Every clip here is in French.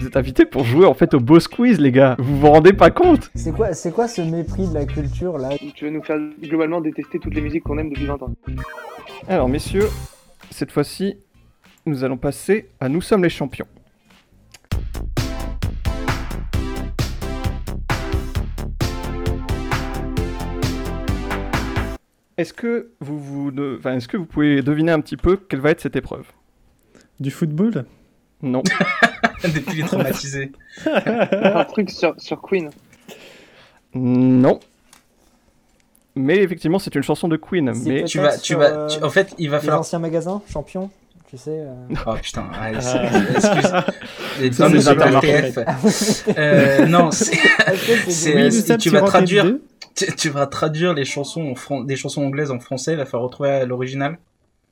Vous êtes invités pour jouer en fait au Boss Quiz, les gars. Vous vous rendez pas compte C'est quoi, c'est quoi ce mépris de la culture là Tu veux nous faire globalement détester toutes les musiques qu'on aime depuis 20 ans. Alors, messieurs, cette fois-ci, nous allons passer à Nous sommes les champions. Est-ce que vous, vous de- enfin, est-ce que vous pouvez deviner un petit peu quelle va être cette épreuve? Du football? Non. Depuis les traumatisés. Un truc sur, sur Queen. non. Mais effectivement, c'est une chanson de Queen. Mais Tu vas, tu vas, euh, tu- en fait, il va Les falloir. anciens magasins, champions, tu sais. euh. Oh putain, ouais, c'est- excuse. Les. RTF. Euh, non, c'est- euh, Oui, tu vas traduire- tu, tu vas traduire les chansons en fran- des chansons anglaises en français, il va falloir retrouver l'original.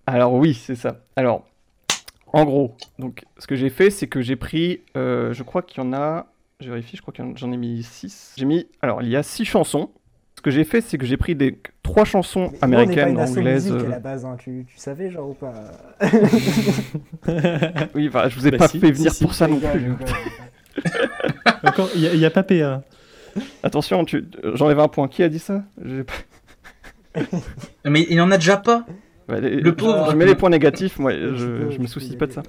Alors oui, c'est ça. Alors, en gros, donc ce que j'ai fait, c'est que j'ai pris, euh, je crois qu'il y en a, je vérifie, je crois que j'en ai mis 6. J'ai mis, alors il y a 6 chansons. Ce que j'ai fait, c'est que j'ai pris des trois chansons Mais nous, on pas américaines, une anglaises. musique à euh, la base, hein, tu, tu savais genre ou pas? Oui, enfin, je vous ai Bah pas si, fait venir si, pour ça non plus. Encore, il n'y a, pas PA. Attention, tu... j'enlève un point. Qui a dit ça? Pas- Mais il en a déjà pas. Ouais, les- Le pauvre. Je mets les points négatifs, moi, je, me soucie pas de ça.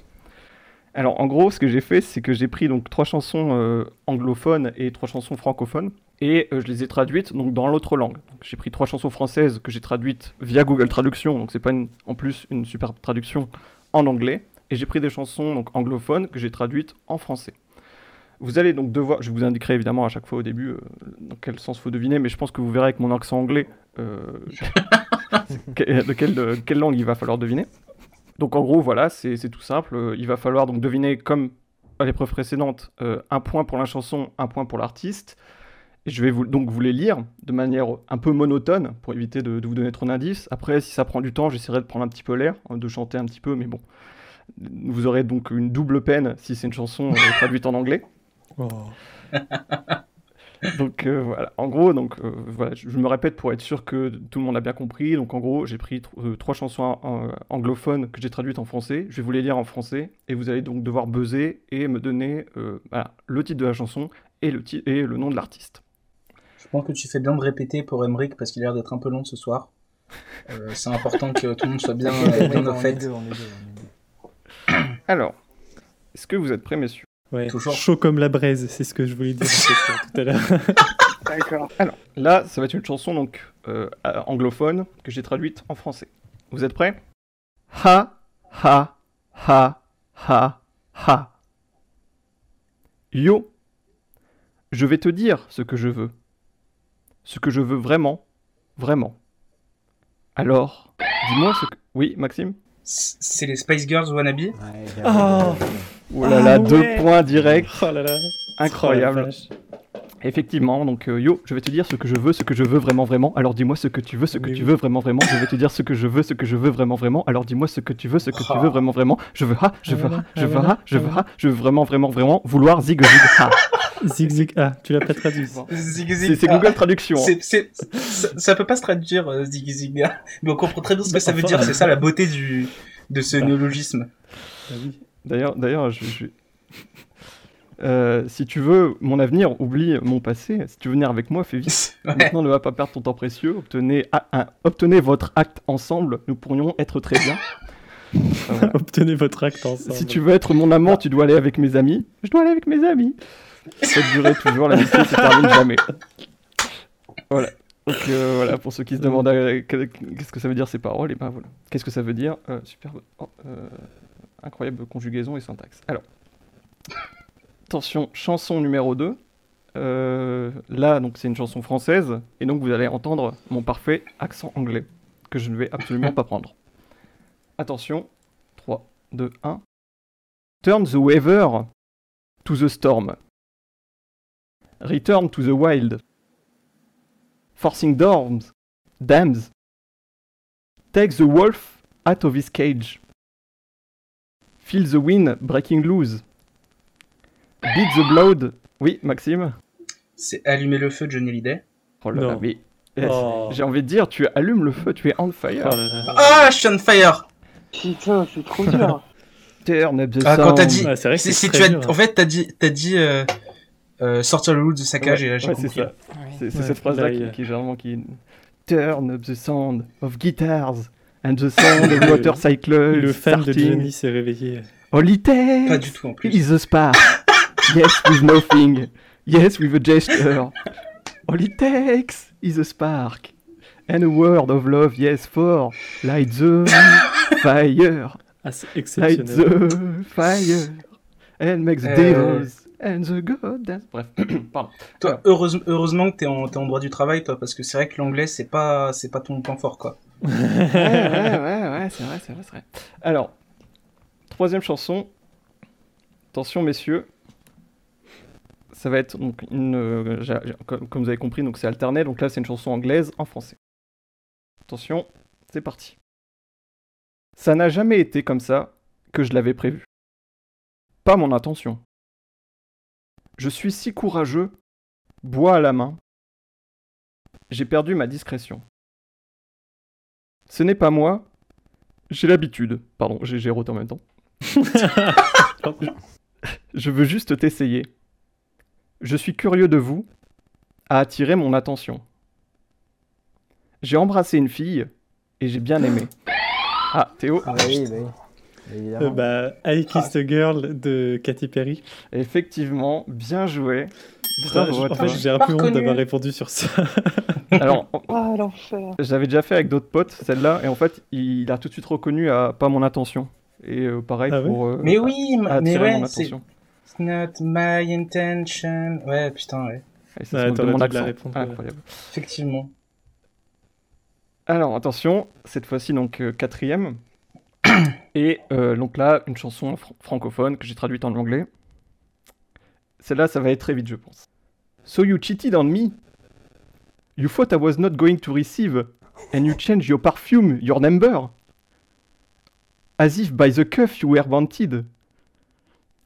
Alors, en gros, ce que j'ai fait, c'est que j'ai pris donc trois chansons euh, anglophones et trois chansons francophones, et euh, je les ai traduites donc dans l'autre langue. J'ai pris trois chansons françaises que j'ai traduites via Google Traduction, donc c'est pas une- en plus une super traduction en anglais, et j'ai pris des chansons donc anglophones que j'ai traduites en français. Vous allez donc devoir, je vous indiquerai évidemment à chaque fois au début euh, dans quel sens faut deviner, mais je pense que vous verrez avec mon accent anglais de, quelle, de quelle langue il va falloir deviner. Donc en gros, voilà, c'est tout simple. Il va falloir donc deviner, comme à l'épreuve précédente, euh, un point pour la chanson, un point pour l'artiste. Et je vais vous, donc vous les lire de manière un peu monotone pour éviter de, de vous donner trop d'indices. Après, si ça prend du temps, j'essaierai de prendre un petit peu l'air, hein, de chanter un petit peu, mais bon. Vous aurez donc une double peine si c'est une chanson euh, traduite en anglais. Oh. Donc euh, voilà, en gros, donc euh, voilà, je je me répète pour être sûr que tout le monde a bien compris. Donc en gros, j'ai pris euh, trois chansons euh, anglophones que j'ai traduites en français. Je vais vous les lire en français et vous allez donc devoir buzzer et me donner euh, voilà, le titre de la chanson et le, et le nom de l'artiste. Je pense que tu fais bien de répéter pour Emmerich parce qu'il a l'air d'être un peu long ce soir. Euh, c'est important que tout le monde soit bien, bien au fait. Alors, est-ce que vous êtes prêts, messieurs? Ouais, Toujours. chaud comme la braise, c'est ce que je voulais dire tout à l'heure. D'accord. Alors, là, ça va être une chanson donc euh, euh, anglophone que j'ai traduite en français. Vous êtes prêts? Ha, ha, ha, ha, ha. Yo, je vais te dire ce que je veux. Ce que je veux vraiment, vraiment. Alors, dis-moi ce que... Oui, Maxime? C'est les Spice Girls wannabe? Ouais, bien Oh. Oh là là, Ah deux points directs. Oh là là. Incroyable. Oh. Effectivement, donc euh, yo, je vais te dire ce que je veux, ce que je veux vraiment vraiment. Alors dis-moi ce que tu veux, ce que Oui, tu oui. veux vraiment vraiment. Je vais te dire ce que je veux, ce que je veux vraiment vraiment. Alors dis-moi ce que tu veux, ce que tu veux vraiment vraiment. Je veux ha, je Ah veux ha, je ah veux voilà, ha, je ah veux ha, je veux vraiment vraiment vraiment vouloir zig zig ha. Zig zig. Ah, tu l'as pas traduit. Zig C'est zig. c'est ah. Google Traduction. hein. C'est- ça, ça peut pas se traduire euh, zig zig. ah. Mais on comprend très bien ce que ça veut dire. C'est ça la beauté du de ce Bah. néologisme. Ah oui. D'ailleurs, d'ailleurs, je, je- Euh, si tu veux mon avenir, oublie mon passé. Si tu veux venir avec moi, fais vite. Ouais. Maintenant, ne va pas perdre ton temps précieux. Obtenez, a- un- obtenez votre acte ensemble. Nous pourrions être très bien. Voilà. Obtenez votre acte ensemble. Si tu veux être mon amant, tu dois aller avec mes amis. Je dois aller avec mes amis. Ça durer toujours, l'amitié se termine jamais. Voilà. Donc euh, voilà, pour ceux qui se demandent euh, que- qu'est-ce que ça veut dire ces paroles, et ben voilà. Qu'est-ce que ça veut dire? Euh, Superbe. oh, euh, incroyable conjugaison et syntaxe. Alors. Attention, chanson numéro 2. Euh, là, donc c'est une chanson française, et donc vous allez entendre mon parfait accent anglais, que je ne vais absolument pas prendre. Attention, 3, 2, 1. Turn the weather to the storm. Return to the wild. Forcing dorms, dams. Take the wolf out of his cage. Feel the wind breaking loose. Beat the blood. Oui, Maxime C'est allumer le feu de Johnny Hallyday. Oh là là, mais. eh, Oh. J'ai envie de dire, tu allumes le feu, tu es on Oh fire. là là. Ah, je suis on fire. Putain, c'est trop dur. Turn up the Ah, quand sound. t'as dit- c'est vrai que Si, tu as, dur, hein. en fait, t'as dit, t'as dit euh, euh, sortir le loup de sa cage Ouais, et là j'ai ouais, compris. c'est ça. C'est c'est Ouais, cette phrase-là là, qui, qui est généralement qui. Turn up the sound of guitars and the sound of motorcycles. Le fan de. Johnny s'est réveillé. All it takes Pas du tout en plus. is a spark. yes, with nothing. Yes, with a gesture. All it takes is a spark. And a word of love, yes, for light the fire. Ah, c'est Light the fire. And make the Euh. devils and the god dance. Bref, pardon. Toi, heureuse- heureusement que t'es en, t'es en droit du travail, toi, parce que c'est vrai que l'anglais, c'est pas, c'est pas ton point fort, quoi. Ouais, ouais, ouais, c'est vrai, c'est vrai, vrai. Alors, troisième chanson. Attention, messieurs. Ça va être donc euh, comme, vous avez compris, c'est alterné. Donc là, c'est une chanson anglaise en français. Attention, c'est parti. Ça n'a jamais été comme ça que je l'avais prévu. Pas mon intention. Je suis si courageux, bois à la main. J'ai perdu ma discrétion. Ce n'est pas moi. J'ai l'habitude. Pardon, j'ai roté en même temps. Je veux juste t'essayer. Je suis curieux de vous, à attirer mon attention. J'ai embrassé une fille et j'ai bien aimé. Ah, Théo, Ah bah oui, bah oui. Euh, bah, I Kissed a Girl de Katy Perry. effectivement, bien joué. Putain, Bravo en fait, j'ai un peu honte d'avoir répondu sur ça. Alors, Ah, l'enfer. j'avais déjà fait avec d'autres potes celle-là, et en fait, il a tout de suite reconnu à pas mon attention. Et euh, pareil Ah pour euh, Mais oui, mais ouais, c'est it's not my intention. Ouais, putain, ouais. Et ça Ouais, mon accent. répondre, ouais. Incroyable. Effectivement. Alors attention, cette fois-ci donc euh, quatrième. Et euh, donc là, une chanson fr- francophone que j'ai traduite en anglais. Celle-là, ça va être très vite, je pense. So you cheated on me? You thought I was not going to receive, and you changed your perfume, your number? As if by the cuff you were wanted.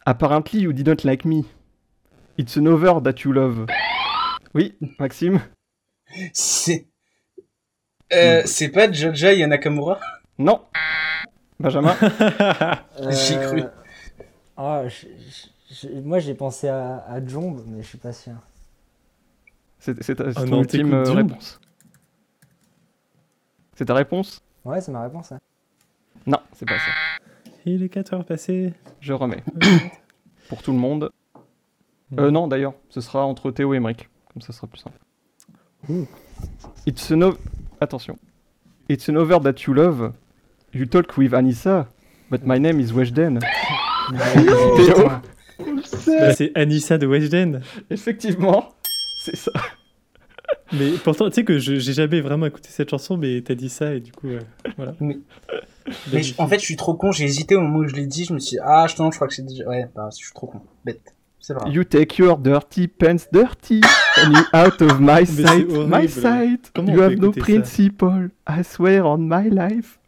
Apparently you didn't like me. It's an over that you love. Oui, Maxime C'est. Euh, c'est pas Joja Yanakamura? Non Benjamin J'y ai cru. Je- je- je- moi j'ai pensé à, à Jomb, mais je suis pas sûr. C'est ta- Oh non, ultime euh, réponse. C'est ta réponse? Ouais, c'est ma réponse. hein. Non, c'est pas ça. Il est 4 heures passées. Je remets. Pour tout le monde. Euh, non, d'ailleurs, ce sera entre Théo et Emric. Comme ça, ce sera plus simple. It's an o- Attention. It's an over that you love. You talk with Anissa, but my name is Weshden. Théo Bah, c'est Anissa de Weshden. Effectivement, c'est ça. Mais pourtant, tu sais que j'ai jamais vraiment écouté cette chanson, mais t'as dit ça et du coup, euh, voilà. Mais- Mais je- en fait, je suis trop con, j'ai hésité au moment où je l'ai dit, je me suis dit, ah, je, non, je crois que c'est déjà. Ouais, bah, je suis trop con. Bête. C'est vrai. You take your dirty pants dirty, and you out of my sight, my sight. Comment you have no principle, I swear on my life.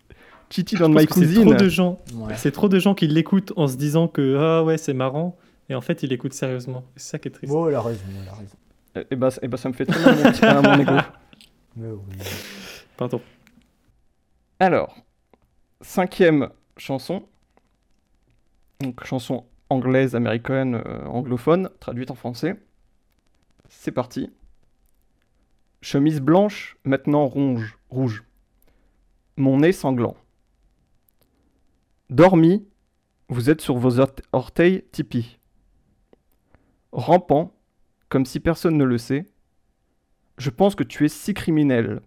Cheated on my que c'est cousine. trop de gens. Ouais. C'est trop de gens qui l'écoutent en se disant que ah ouais c'est marrant et en fait ils l'écoutent sérieusement. C'est ça qui est triste. Bon, elle a raison, elle a raison. Et, et bah, et bah, ça me fait très mal à mon, petit- à mon ego. Mais oui. Pardon. Alors, cinquième chanson. Donc, chanson anglaise, américaine, euh, anglophone, traduite en français. C'est parti. Chemise blanche, maintenant ronge, rouge. Mon nez sanglant. Dormi, vous êtes sur vos orte- orteils tipis. Rampant, comme si personne ne le sait. Je pense que tu es si criminel.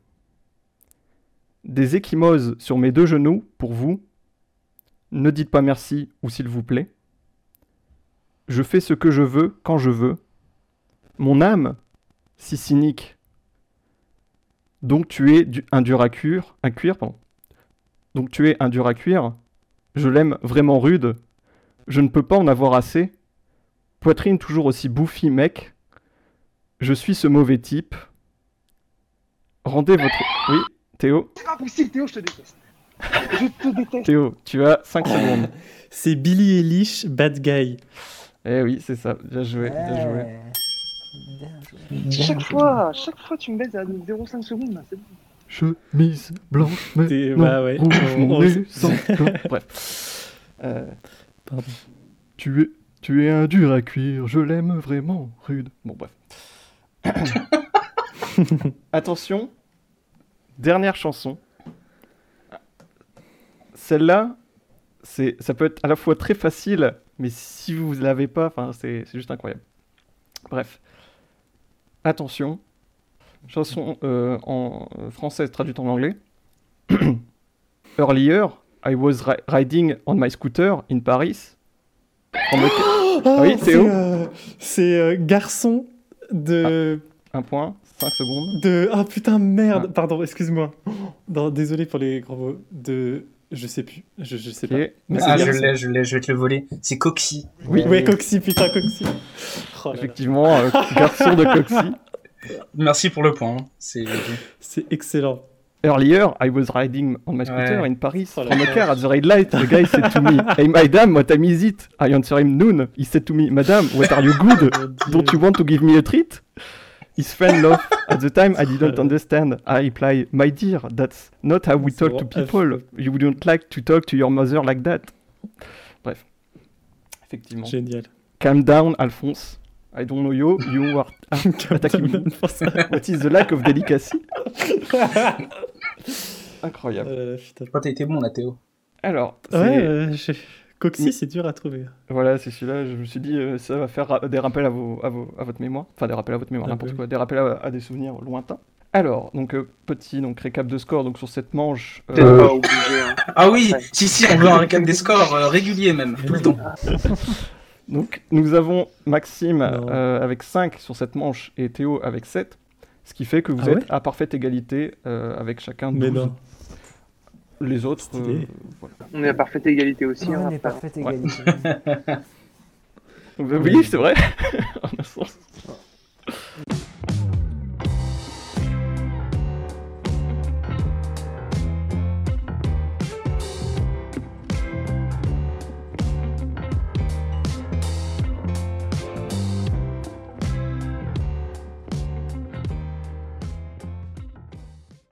Des échymoses sur mes deux genoux, pour vous. Ne dites pas merci ou s'il vous plaît. Je fais ce que je veux quand je veux. Mon âme, si cynique. Donc tu es un dur à cuire, un cuir, pardon. Donc tu es un dur à cuire. Je l'aime vraiment rude. Je ne peux pas en avoir assez. Poitrine toujours aussi bouffie, mec. Je suis ce mauvais type. Rendez votre. Oui, Théo. C'est pas possible, Théo, je te déteste. Je te déteste. Théo, tu as 5 secondes. C'est Billy Eilish, Bad Guy. Eh oui, c'est ça. Bien joué, bien joué. Ouais. Bien joué. Chaque fois, chaque fois, tu me baises à 0,5 secondes. là, c'est bon. Chemise blanche, mais non, bah ouais. rouge, mon. Bref. Euh, Pardon. Tu es, tu es un dur à cuire, je l'aime vraiment, rude. Bon, bref. Attention, dernière chanson. Celle-là, c'est, ça peut être à la fois très facile, mais si vous ne l'avez pas, c'est, c'est juste incroyable. Bref. Attention. Chanson euh, en française traduite en anglais. Earlier, I was ri- riding on my scooter in Paris. Ah, oui, c'est Théo euh, c'est, euh, garçon de. Un point, 5 secondes. de... Ah putain, merde Ah. Pardon, excuse-moi. Désolé pour les gros mots. De. Je sais plus. Je, je sais pas. Mais Ah, je l'ai, je l'ai, je vais te le voler. C'est Coxy. Oui, Ouais, Coxy, putain, Coxy. Oh effectivement, euh, garçon de Coxy. Merci pour le point. hein. C'est excellent. Earlier, I was riding on my scooter Ouais. in Paris Oh from a car at the red light. The guy said to me, Hey madam, what time is it? I answer him noon. He said to me, Madam, what are you good? Dieu. Don't you want to give me a treat? His friend laughed. At the time, I didn't understand. I reply, My dear, that's not how we talk to people. You wouldn't like to talk to your mother like that. Bref. Effectivement. Génial. Calm down, Alphonse. I don't know you. You are attacking me. What is the lack of delicacy? Incroyable. Euh, putain. Je crois que t'as été bon là, Théo. Alors, c'est- Ouais, euh, Coxy, Mais- c'est dur à trouver. voilà, c'est celui-là. Je me suis dit, euh, ça va faire ra- des rappels à, vos, à, vos, à votre mémoire. Enfin, des rappels à votre mémoire, Un n'importe peu. quoi. Des rappels à, à des souvenirs lointains. Alors, donc, euh, petit donc, récap de score donc, sur cette manche. euh, Peut-être pas obligé. Hein. Ah oui, Ouais. si, si, on veut un récap des scores euh, réguliers même, tout le temps. donc, nous avons Maxime euh, avec 5 sur cette manche et Théo avec 7. Ce qui fait que vous Ah êtes ouais à parfaite égalité euh, avec chacun 12. Mais non. Les autres, euh, voilà. On est à parfaite égalité aussi. On hein, est après. parfaite Ouais. égalité. Oui, c'est vrai.